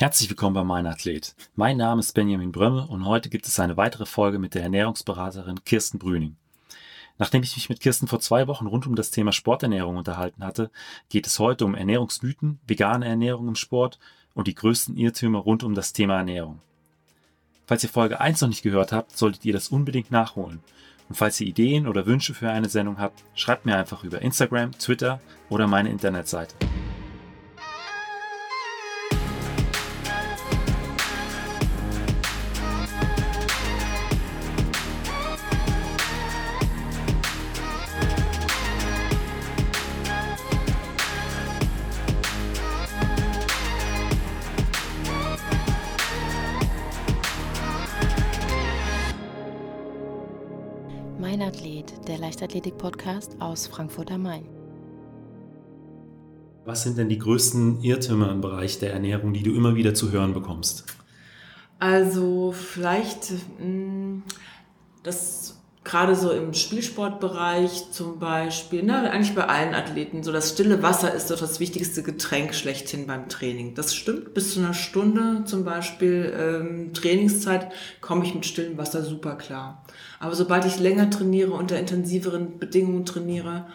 Herzlich willkommen bei Mein Athlet. Mein Name ist Benjamin Brömme und heute gibt es eine weitere Folge mit der Ernährungsberaterin Kirsten Brüning. Nachdem ich mich mit Kirsten vor zwei Wochen rund um das Thema Sporternährung unterhalten hatte, geht es heute um Ernährungsmythen, vegane Ernährung im Sport und die größten Irrtümer rund um das Thema Ernährung. Falls ihr Folge 1 noch nicht gehört habt, solltet ihr das unbedingt nachholen. Und falls ihr Ideen oder Wünsche für eine Sendung habt, schreibt mir einfach über Instagram, Twitter oder meine Internetseite. Leichtathletik-Podcast aus Frankfurt am Main. Was sind denn die größten Irrtümer im Bereich der Ernährung, die du immer wieder zu hören bekommst? Also vielleicht mm, das gerade so im Spielsportbereich zum Beispiel, ne, eigentlich bei allen Athleten, so das stille Wasser ist doch das wichtigste Getränk schlechthin beim Training. Das stimmt, bis zu einer Stunde zum Beispiel ähm, Trainingszeit komme ich mit stillem Wasser super klar. Aber sobald ich länger trainiere, unter intensiveren Bedingungen trainiere,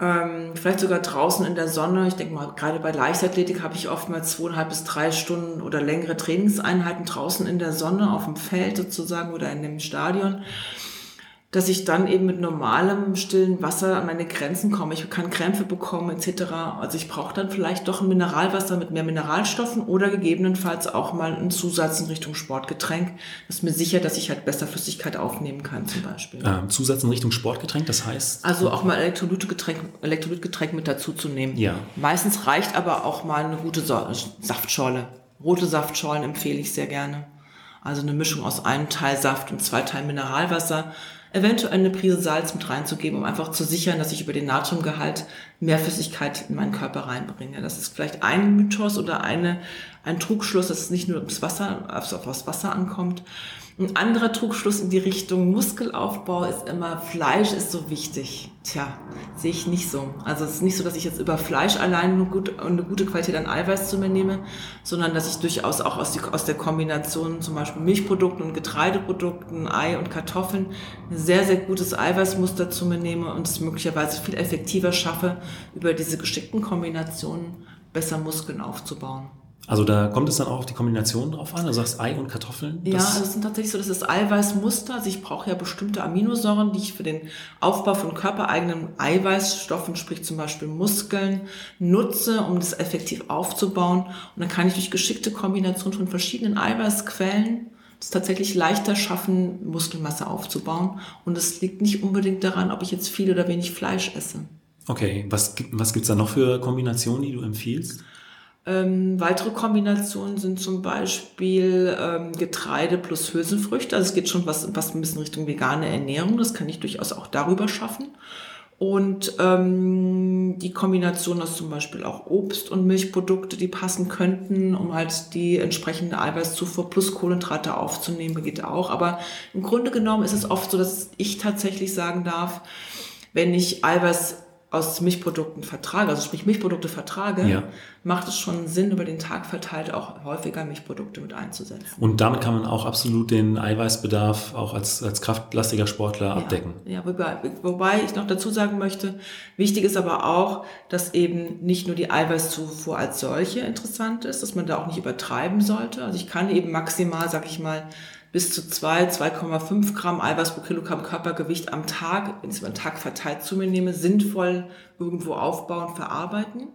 ähm, vielleicht sogar draußen in der Sonne. Ich denke mal, gerade bei Leichtathletik habe ich oftmals zweieinhalb bis drei Stunden oder längere Trainingseinheiten draußen in der Sonne, auf dem Feld sozusagen oder in dem Stadion dass ich dann eben mit normalem stillen Wasser an meine Grenzen komme. Ich kann Krämpfe bekommen etc. Also ich brauche dann vielleicht doch ein Mineralwasser mit mehr Mineralstoffen oder gegebenenfalls auch mal einen Zusatz in Richtung Sportgetränk. Das ist mir sicher, dass ich halt besser Flüssigkeit aufnehmen kann zum Beispiel. Ähm, Zusatz in Richtung Sportgetränk, das heißt? Also auch mal Elektrolytgetränk, Elektrolytgetränk mit dazu zu nehmen. Ja. Meistens reicht aber auch mal eine gute Saftschorle. Rote Saftschorlen empfehle ich sehr gerne. Also eine Mischung aus einem Teil Saft und zwei Teilen Mineralwasser eventuell eine Prise Salz mit reinzugeben, um einfach zu sichern, dass ich über den Natriumgehalt mehr Flüssigkeit in meinen Körper reinbringe. Das ist vielleicht ein Mythos oder eine, ein Trugschluss, dass es nicht nur ums Wasser, also auf Wasser ankommt. Ein anderer Trugschluss in die Richtung Muskelaufbau ist immer, Fleisch ist so wichtig. Tja, sehe ich nicht so. Also es ist nicht so, dass ich jetzt über Fleisch allein eine gute, eine gute Qualität an Eiweiß zu mir nehme, sondern dass ich durchaus auch aus, die, aus der Kombination zum Beispiel Milchprodukten und Getreideprodukten, Ei und Kartoffeln ein sehr, sehr gutes Eiweißmuster zu mir nehme und es möglicherweise viel effektiver schaffe, über diese geschickten Kombinationen besser Muskeln aufzubauen. Also da kommt es dann auch auf die Kombination drauf an. Du sagst Ei und Kartoffeln. Ja, also es sind tatsächlich so, das ist Eiweißmuster. Also ich brauche ja bestimmte Aminosäuren, die ich für den Aufbau von körpereigenen Eiweißstoffen, sprich zum Beispiel Muskeln, nutze, um das effektiv aufzubauen. Und dann kann ich durch geschickte Kombination von verschiedenen Eiweißquellen es tatsächlich leichter schaffen, Muskelmasse aufzubauen. Und es liegt nicht unbedingt daran, ob ich jetzt viel oder wenig Fleisch esse. Okay, was, was gibt's da noch für Kombinationen, die du empfiehlst? Ähm, weitere Kombinationen sind zum Beispiel ähm, Getreide plus Hülsenfrüchte. Also es geht schon was, was ein bisschen Richtung vegane Ernährung. Das kann ich durchaus auch darüber schaffen. Und ähm, die Kombination aus zum Beispiel auch Obst und Milchprodukte, die passen könnten, um halt die entsprechende Eiweißzufuhr plus Kohlenhydrate aufzunehmen, geht auch. Aber im Grunde genommen ist es oft so, dass ich tatsächlich sagen darf, wenn ich Eiweiß aus Milchprodukten vertrage, also sprich Milchprodukte vertrage, ja. macht es schon Sinn, über den Tag verteilt auch häufiger Milchprodukte mit einzusetzen. Und damit kann man auch absolut den Eiweißbedarf auch als, als kraftlastiger Sportler ja. abdecken. Ja, wobei, wobei ich noch dazu sagen möchte, wichtig ist aber auch, dass eben nicht nur die Eiweißzufuhr als solche interessant ist, dass man da auch nicht übertreiben sollte. Also ich kann eben maximal, sag ich mal, bis zu 2, 2,5 Gramm Eiweiß pro Kilogramm Körpergewicht am Tag, wenn ich es über den Tag verteilt zu mir nehme, sinnvoll irgendwo aufbauen, verarbeiten.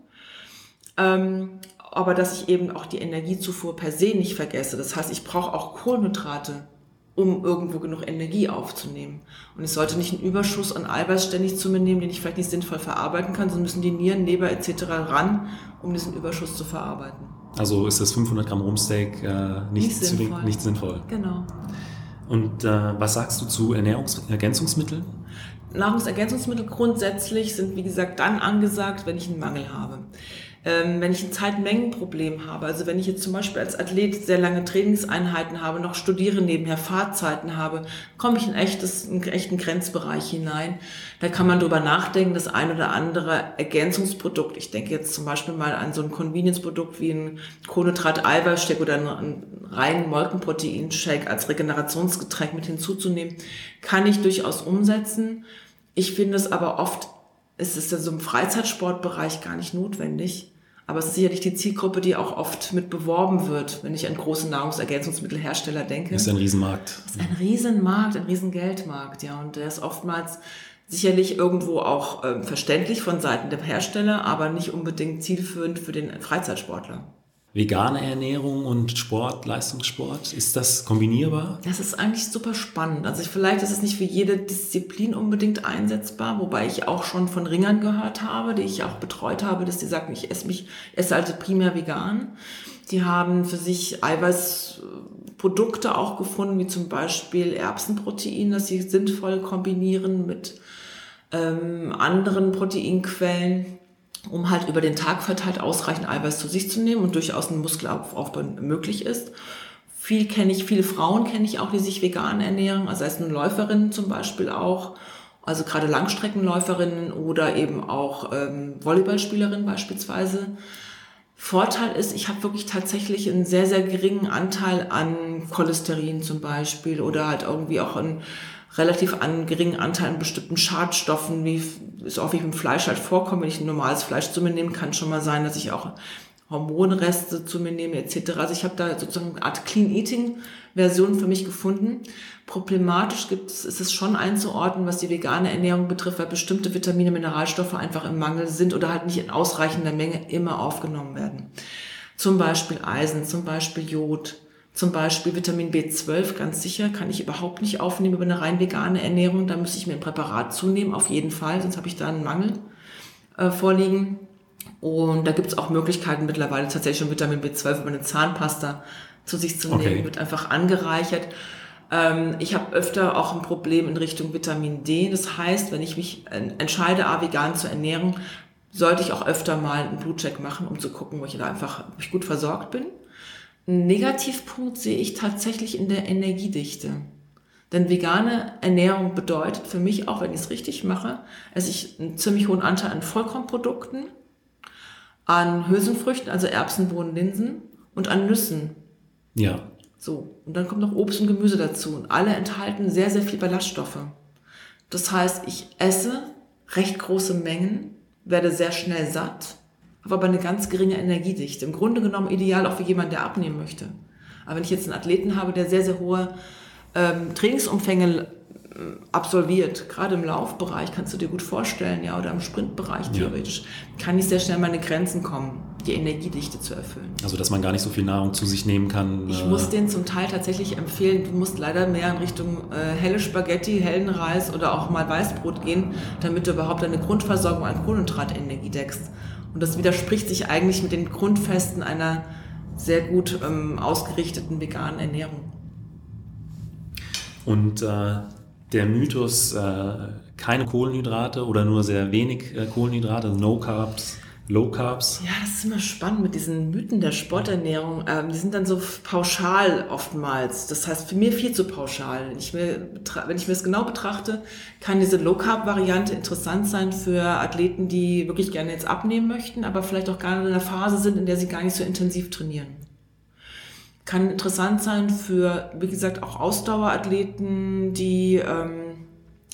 Ähm, aber dass ich eben auch die Energiezufuhr per se nicht vergesse. Das heißt, ich brauche auch Kohlenhydrate, um irgendwo genug Energie aufzunehmen. Und ich sollte nicht einen Überschuss an Eiweiß ständig zu mir nehmen, den ich vielleicht nicht sinnvoll verarbeiten kann, sondern müssen die Nieren, Leber etc. ran, um diesen Überschuss zu verarbeiten. Also ist das 500 Gramm Rumsteak äh, nicht, nicht, sinnvoll. nicht sinnvoll. Genau. Und äh, was sagst du zu Ernährungsergänzungsmitteln? Nahrungsergänzungsmittel grundsätzlich sind, wie gesagt, dann angesagt, wenn ich einen Mangel habe. Ähm, wenn ich ein Zeitmengenproblem habe, also wenn ich jetzt zum Beispiel als Athlet sehr lange Trainingseinheiten habe, noch studiere nebenher, Fahrzeiten habe, komme ich in, echtes, in einen echten Grenzbereich hinein. Da kann man drüber nachdenken, das ein oder andere Ergänzungsprodukt, ich denke jetzt zum Beispiel mal an so ein Convenience-Produkt wie ein Kohlenhydrat-Eiweißshake oder einen reinen Molkenproteinshake als Regenerationsgetränk mit hinzuzunehmen, kann ich durchaus umsetzen. Ich finde es aber oft, ist es in so einem Freizeitsportbereich gar nicht notwendig. Aber es ist sicherlich die Zielgruppe, die auch oft mit beworben wird, wenn ich an große Nahrungsergänzungsmittelhersteller denke. Das ist ein Riesenmarkt. Das ist ein Riesenmarkt, ein Riesengeldmarkt, ja. Und der ist oftmals sicherlich irgendwo auch äh, verständlich von Seiten der Hersteller, aber nicht unbedingt zielführend für den Freizeitsportler vegane Ernährung und Sport, Leistungssport? Ist das kombinierbar? Das ist eigentlich super spannend. Also vielleicht ist es nicht für jede Disziplin unbedingt einsetzbar, wobei ich auch schon von Ringern gehört habe, die ich auch betreut habe, dass die sagen, ich esse mich, esse also primär vegan. Die haben für sich Eiweißprodukte auch gefunden, wie zum Beispiel Erbsenprotein, das sie sinnvoll kombinieren mit ähm, anderen Proteinquellen um halt über den Tag verteilt ausreichend Eiweiß zu sich zu nehmen und durchaus ein Muskelaufbau möglich ist. Viel kenne ich, viele Frauen kenne ich auch, die sich vegan ernähren, also als Läuferinnen zum Beispiel auch, also gerade Langstreckenläuferinnen oder eben auch ähm, Volleyballspielerinnen beispielsweise. Vorteil ist, ich habe wirklich tatsächlich einen sehr, sehr geringen Anteil an Cholesterin zum Beispiel oder halt irgendwie auch einen relativ an geringen Anteil an bestimmten Schadstoffen, wie es auch wie im Fleisch halt vorkommt, wenn ich ein normales Fleisch zu mir nehme, kann schon mal sein, dass ich auch Hormonreste zu mir nehme etc. Also ich habe da sozusagen eine Art Clean Eating Version für mich gefunden. Problematisch gibt es, ist es schon einzuordnen, was die vegane Ernährung betrifft, weil bestimmte Vitamine, Mineralstoffe einfach im Mangel sind oder halt nicht in ausreichender Menge immer aufgenommen werden. Zum Beispiel Eisen, zum Beispiel Jod, zum Beispiel Vitamin B12, ganz sicher, kann ich überhaupt nicht aufnehmen über eine rein vegane Ernährung. Da müsste ich mir ein Präparat zunehmen, auf jeden Fall, sonst habe ich da einen Mangel äh, vorliegen. Und da gibt es auch Möglichkeiten mittlerweile tatsächlich schon Vitamin B12 über eine Zahnpasta zu sich zu nehmen, okay. wird einfach angereichert. Ähm, ich habe öfter auch ein Problem in Richtung Vitamin D. Das heißt, wenn ich mich entscheide, A, vegan zu ernähren, sollte ich auch öfter mal einen Blutcheck machen, um zu gucken, wo ich da einfach ob ich gut versorgt bin. Einen Negativpunkt sehe ich tatsächlich in der Energiedichte. Denn vegane Ernährung bedeutet für mich auch, wenn ich es richtig mache, dass ich einen ziemlich hohen Anteil an Vollkornprodukten, an Hülsenfrüchten, also Erbsen, Bohnen, Linsen und an Nüssen. Ja. So. Und dann kommt noch Obst und Gemüse dazu. Und alle enthalten sehr, sehr viel Ballaststoffe. Das heißt, ich esse recht große Mengen, werde sehr schnell satt aber eine ganz geringe Energiedichte. Im Grunde genommen ideal auch für jemanden, der abnehmen möchte. Aber wenn ich jetzt einen Athleten habe, der sehr, sehr hohe ähm, Trainingsumfänge absolviert, gerade im Laufbereich, kannst du dir gut vorstellen, ja, oder im Sprintbereich theoretisch, ja. kann ich sehr schnell meine Grenzen kommen, die Energiedichte zu erfüllen. Also, dass man gar nicht so viel Nahrung zu sich nehmen kann. Ich äh muss den zum Teil tatsächlich empfehlen, du musst leider mehr in Richtung äh, helle Spaghetti, hellen Reis oder auch mal Weißbrot gehen, damit du überhaupt deine Grundversorgung an Kohlenhydratenergie deckst. Und das widerspricht sich eigentlich mit den Grundfesten einer sehr gut ähm, ausgerichteten veganen Ernährung. Und äh, der Mythos, äh, keine Kohlenhydrate oder nur sehr wenig äh, Kohlenhydrate, No Carbs, Low Carbs. Ja, das ist immer spannend mit diesen Mythen der Sporternährung. Ähm, die sind dann so pauschal oftmals. Das heißt, für mir viel zu pauschal. Wenn ich mir, wenn ich mir das genau betrachte, kann diese Low Carb Variante interessant sein für Athleten, die wirklich gerne jetzt abnehmen möchten, aber vielleicht auch gar in einer Phase sind, in der sie gar nicht so intensiv trainieren. Kann interessant sein für, wie gesagt, auch Ausdauerathleten, die ähm,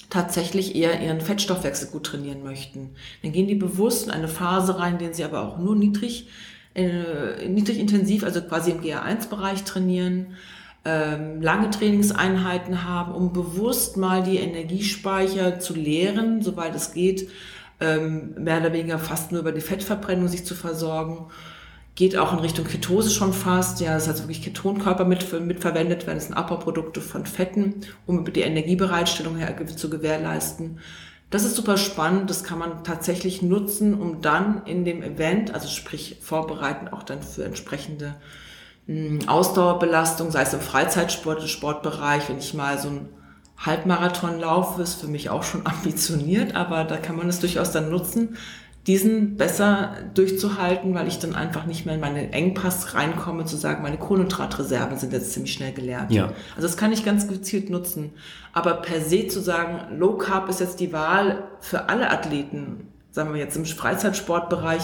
tatsächlich eher ihren Fettstoffwechsel gut trainieren möchten. Dann gehen die bewusst in eine Phase rein, in der sie aber auch nur niedrig, äh, niedrig intensiv, also quasi im GR1-Bereich trainieren, ähm, lange Trainingseinheiten haben, um bewusst mal die Energiespeicher zu leeren, soweit es geht, ähm, mehr oder weniger fast nur über die Fettverbrennung sich zu versorgen geht auch in Richtung Ketose schon fast. Ja, das heißt wirklich Ketonkörper mit, mit verwendet werden. Das sind Abbauprodukte von Fetten, um die Energiebereitstellung her zu gewährleisten. Das ist super spannend. Das kann man tatsächlich nutzen, um dann in dem Event, also sprich vorbereiten, auch dann für entsprechende hm, Ausdauerbelastung, sei es im Freizeitsport, im Sportbereich, wenn ich mal so ein Halbmarathon laufe, ist für mich auch schon ambitioniert, aber da kann man es durchaus dann nutzen, diesen besser durchzuhalten, weil ich dann einfach nicht mehr in meinen Engpass reinkomme, zu sagen, meine Kohlenhydratreserven sind jetzt ziemlich schnell geleert. Ja. Also das kann ich ganz gezielt nutzen. Aber per se zu sagen, Low Carb ist jetzt die Wahl für alle Athleten, sagen wir jetzt im Freizeitsportbereich,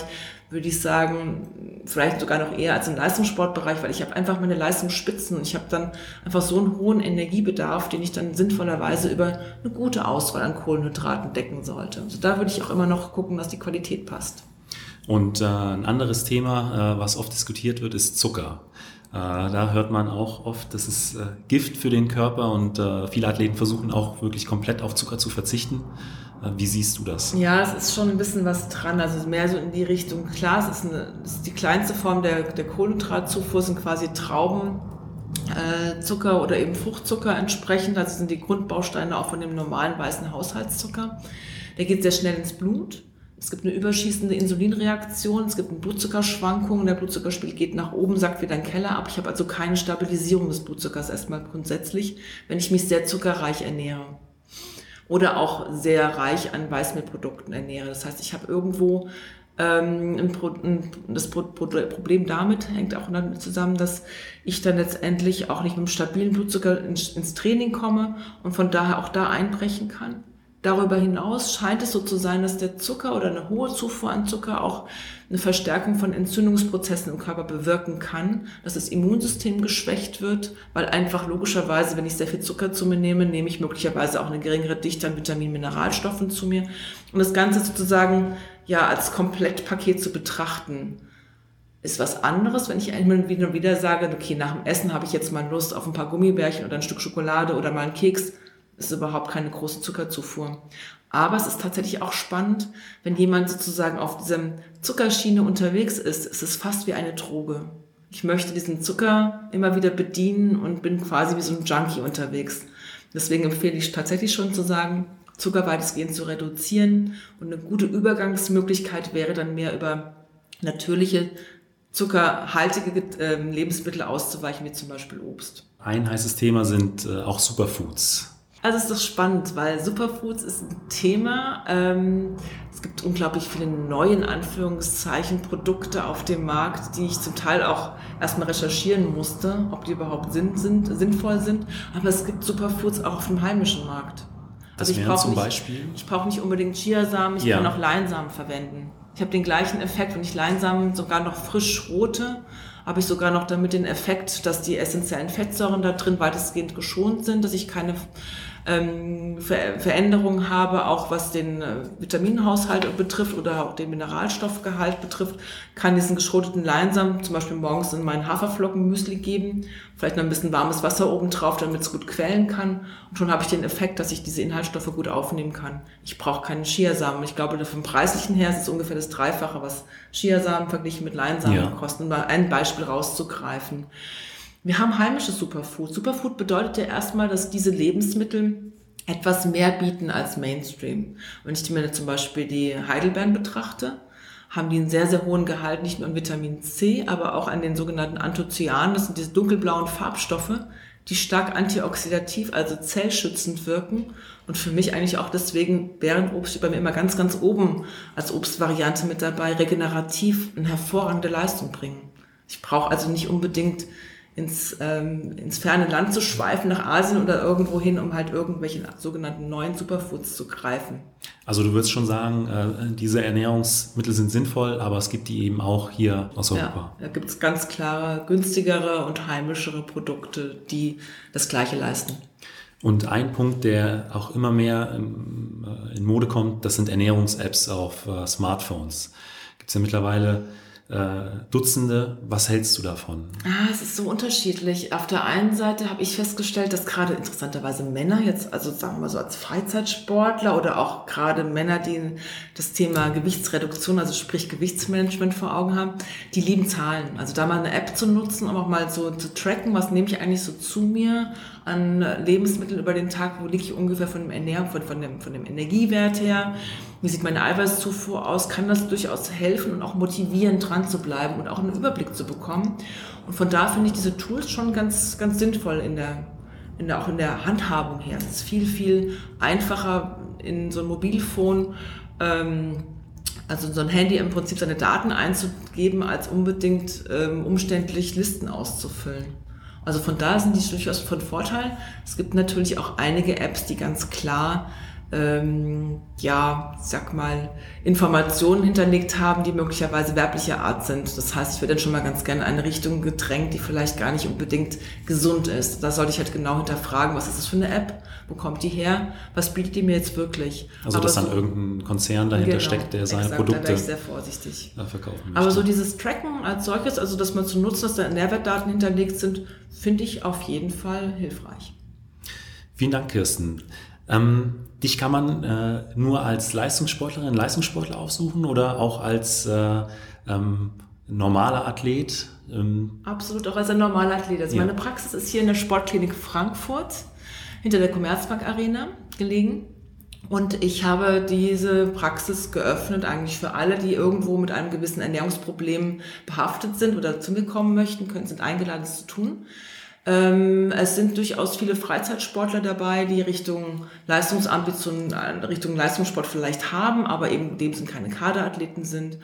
würde ich sagen, vielleicht sogar noch eher als im Leistungssportbereich, weil ich habe einfach meine Leistungsspitzen und ich habe dann einfach so einen hohen Energiebedarf, den ich dann sinnvollerweise über eine gute Auswahl an Kohlenhydraten decken sollte. Also da würde ich auch immer noch gucken, dass die Qualität passt. Und äh, ein anderes Thema, äh, was oft diskutiert wird, ist Zucker. Äh, da hört man auch oft, das ist äh, Gift für den Körper und äh, viele Athleten versuchen auch wirklich komplett auf Zucker zu verzichten. Äh, wie siehst du das? Ja, es ist schon ein bisschen was dran. Also mehr so in die Richtung. Klar, es ist, eine, es ist die kleinste Form der, der Kohlenhydratzufuhr, sind quasi Trauben. Äh, oder eben Fruchtzucker entsprechend, also sind die Grundbausteine auch von dem normalen weißen Haushaltszucker. Der geht sehr schnell ins Blut. Es gibt eine überschießende Insulinreaktion, es gibt eine Blutzuckerschwankung, der Blutzuckerspiegel geht nach oben, sagt wieder ein Keller ab. Ich habe also keine Stabilisierung des Blutzuckers erstmal grundsätzlich, wenn ich mich sehr zuckerreich ernähre oder auch sehr reich an Weißmehlprodukten ernähre. Das heißt, ich habe irgendwo ähm, das Pro Problem damit hängt auch damit zusammen, dass ich dann letztendlich auch nicht mit einem stabilen Blutzucker ins, ins Training komme und von daher auch da einbrechen kann. Darüber hinaus scheint es so zu sein, dass der Zucker oder eine hohe Zufuhr an Zucker auch eine Verstärkung von Entzündungsprozessen im Körper bewirken kann, dass das Immunsystem geschwächt wird, weil einfach logischerweise, wenn ich sehr viel Zucker zu mir nehme, nehme ich möglicherweise auch eine geringere Dichte an Vitamin, Mineralstoffen zu mir. Und das Ganze sozusagen ja als Komplettpaket zu betrachten, ist was anderes, wenn ich immer wieder, wieder sage, okay, nach dem Essen habe ich jetzt mal Lust auf ein paar Gummibärchen oder ein Stück Schokolade oder mal einen Keks ist überhaupt keine große Zuckerzufuhr. Aber es ist tatsächlich auch spannend, wenn jemand sozusagen auf diesem Zuckerschiene unterwegs ist, es ist fast wie eine Droge. Ich möchte diesen Zucker immer wieder bedienen und bin quasi wie so ein Junkie unterwegs. Deswegen empfehle ich tatsächlich schon zu sagen, Zucker weitestgehend zu reduzieren und eine gute Übergangsmöglichkeit wäre dann mehr über natürliche zuckerhaltige ähm, Lebensmittel auszuweichen, wie zum Beispiel Obst. Ein heißes Thema sind äh, auch Superfoods. Also ist das spannend, weil Superfoods ist ein Thema. Ähm, es gibt unglaublich viele neue, in Anführungszeichen, Produkte auf dem Markt, die ich zum Teil auch erstmal recherchieren musste, ob die überhaupt sind, sind, sinnvoll sind. Aber es gibt Superfoods auch auf dem heimischen Markt. Also das ich brauche nicht, Beispiel? Ich brauche nicht unbedingt Chiasamen, ich ja. kann auch Leinsamen verwenden. Ich habe den gleichen Effekt, wenn ich Leinsamen sogar noch frisch rote, habe ich sogar noch damit den Effekt, dass die essentiellen Fettsäuren da drin weitestgehend geschont sind, dass ich keine ähm, Ver Veränderungen habe, auch was den äh, Vitaminhaushalt betrifft oder auch den Mineralstoffgehalt betrifft, kann diesen geschroteten Leinsamen zum Beispiel morgens in meinen Haferflockenmüsli geben, vielleicht noch ein bisschen warmes Wasser oben drauf, damit es gut quellen kann und schon habe ich den Effekt, dass ich diese Inhaltsstoffe gut aufnehmen kann. Ich brauche keinen Chiasamen. Ich glaube, vom preislichen her ist es ungefähr das Dreifache, was Chiasamen verglichen mit Leinsamen ja. kosten, um mal ein Beispiel rauszugreifen. Wir haben heimische Superfood. Superfood bedeutet ja erstmal, dass diese Lebensmittel etwas mehr bieten als Mainstream. Wenn ich mir zum Beispiel die Heidelbeeren betrachte, haben die einen sehr, sehr hohen Gehalt nicht nur an Vitamin C, aber auch an den sogenannten Anthocyanen. Das sind diese dunkelblauen Farbstoffe, die stark antioxidativ, also zellschützend wirken und für mich eigentlich auch deswegen Bärenobst steht bei mir immer ganz, ganz oben als Obstvariante mit dabei, regenerativ eine hervorragende Leistung bringen. Ich brauche also nicht unbedingt ins, ähm, ins ferne Land zu schweifen, nach Asien oder irgendwo hin, um halt irgendwelche sogenannten neuen Superfoods zu greifen. Also du würdest schon sagen, äh, diese Ernährungsmittel sind sinnvoll, aber es gibt die eben auch hier aus Europa. Ja, da gibt es ganz klare, günstigere und heimischere Produkte, die das Gleiche leisten. Und ein Punkt, der auch immer mehr ähm, in Mode kommt, das sind Ernährungs-Apps auf äh, Smartphones. Gibt es ja mittlerweile äh, Dutzende. Was hältst du davon? Ah, es ist so unterschiedlich. Auf der einen Seite habe ich festgestellt, dass gerade interessanterweise Männer jetzt, also sagen wir mal so als Freizeitsportler oder auch gerade Männer, die das Thema Gewichtsreduktion, also sprich Gewichtsmanagement vor Augen haben, die lieben Zahlen. Also da mal eine App zu nutzen, um auch mal so zu tracken, was nehme ich eigentlich so zu mir an Lebensmitteln über den Tag, wo liege ich ungefähr von dem Ernährung, von, von, dem, von dem Energiewert her, wie sieht meine Eiweißzufuhr aus, kann das durchaus helfen und auch motivieren, dran zu bleiben und auch einen Überblick zu bekommen. Und von da finde ich diese Tools schon ganz, ganz sinnvoll in der, in der, auch in der Handhabung her. Es ist viel, viel einfacher in so ein Mobilfon ähm, also so ein Handy im Prinzip seine Daten einzugeben, als unbedingt ähm, umständlich Listen auszufüllen. Also von da sind die durchaus von Vorteil. Es gibt natürlich auch einige Apps, die ganz klar ähm, ja, sag mal, Informationen hinterlegt haben, die möglicherweise werblicher Art sind. Das heißt, ich werde dann schon mal ganz gerne in eine Richtung gedrängt, die vielleicht gar nicht unbedingt gesund ist. Da sollte ich halt genau hinterfragen, was ist das für eine App? Wo kommt die her? Was bietet die mir jetzt wirklich? Also, Aber dass so, dann irgendein Konzern dahinter genau, steckt, der seine exakt, Produkte da ich sehr vorsichtig. verkaufen möchte. Aber so dieses Tracken als solches, also dass man zu nutzen, dass da Nährwertdaten hinterlegt sind, finde ich auf jeden Fall hilfreich. Vielen Dank, Kirsten. Ähm, dich kann man äh, nur als Leistungssportlerin, Leistungssportler aufsuchen oder auch als äh, ähm, normaler Athlet? Ähm? Absolut, auch als ein normaler Athlet. Also ja. meine Praxis ist hier in der Sportklinik Frankfurt hinter der Commerzbank Arena gelegen. Und ich habe diese Praxis geöffnet eigentlich für alle, die irgendwo mit einem gewissen Ernährungsproblem behaftet sind oder zu mir kommen möchten, können, sind eingeladen, das zu tun. Ähm, es sind durchaus viele Freizeitsportler dabei, die Richtung Leistungsambitionen, äh, Richtung Leistungssport vielleicht haben, aber eben in dem sind keine Kaderathleten sind,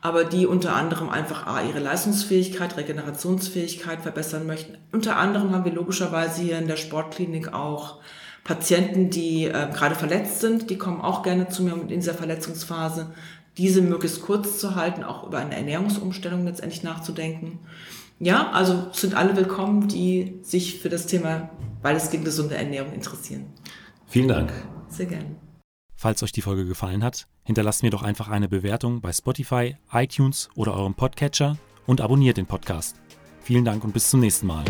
aber die unter anderem einfach A, ihre Leistungsfähigkeit, Regenerationsfähigkeit verbessern möchten. Unter anderem haben wir logischerweise hier in der Sportklinik auch Patienten, die äh, gerade verletzt sind, die kommen auch gerne zu mir in dieser Verletzungsphase, diese möglichst kurz zu halten, auch über eine Ernährungsumstellung letztendlich nachzudenken ja, also sind alle willkommen, die sich für das Thema weitestgehend gesunde Ernährung interessieren. Vielen Dank. Sehr gerne. Falls euch die Folge gefallen hat, hinterlasst mir doch einfach eine Bewertung bei Spotify, iTunes oder eurem Podcatcher und abonniert den Podcast. Vielen Dank und bis zum nächsten Mal.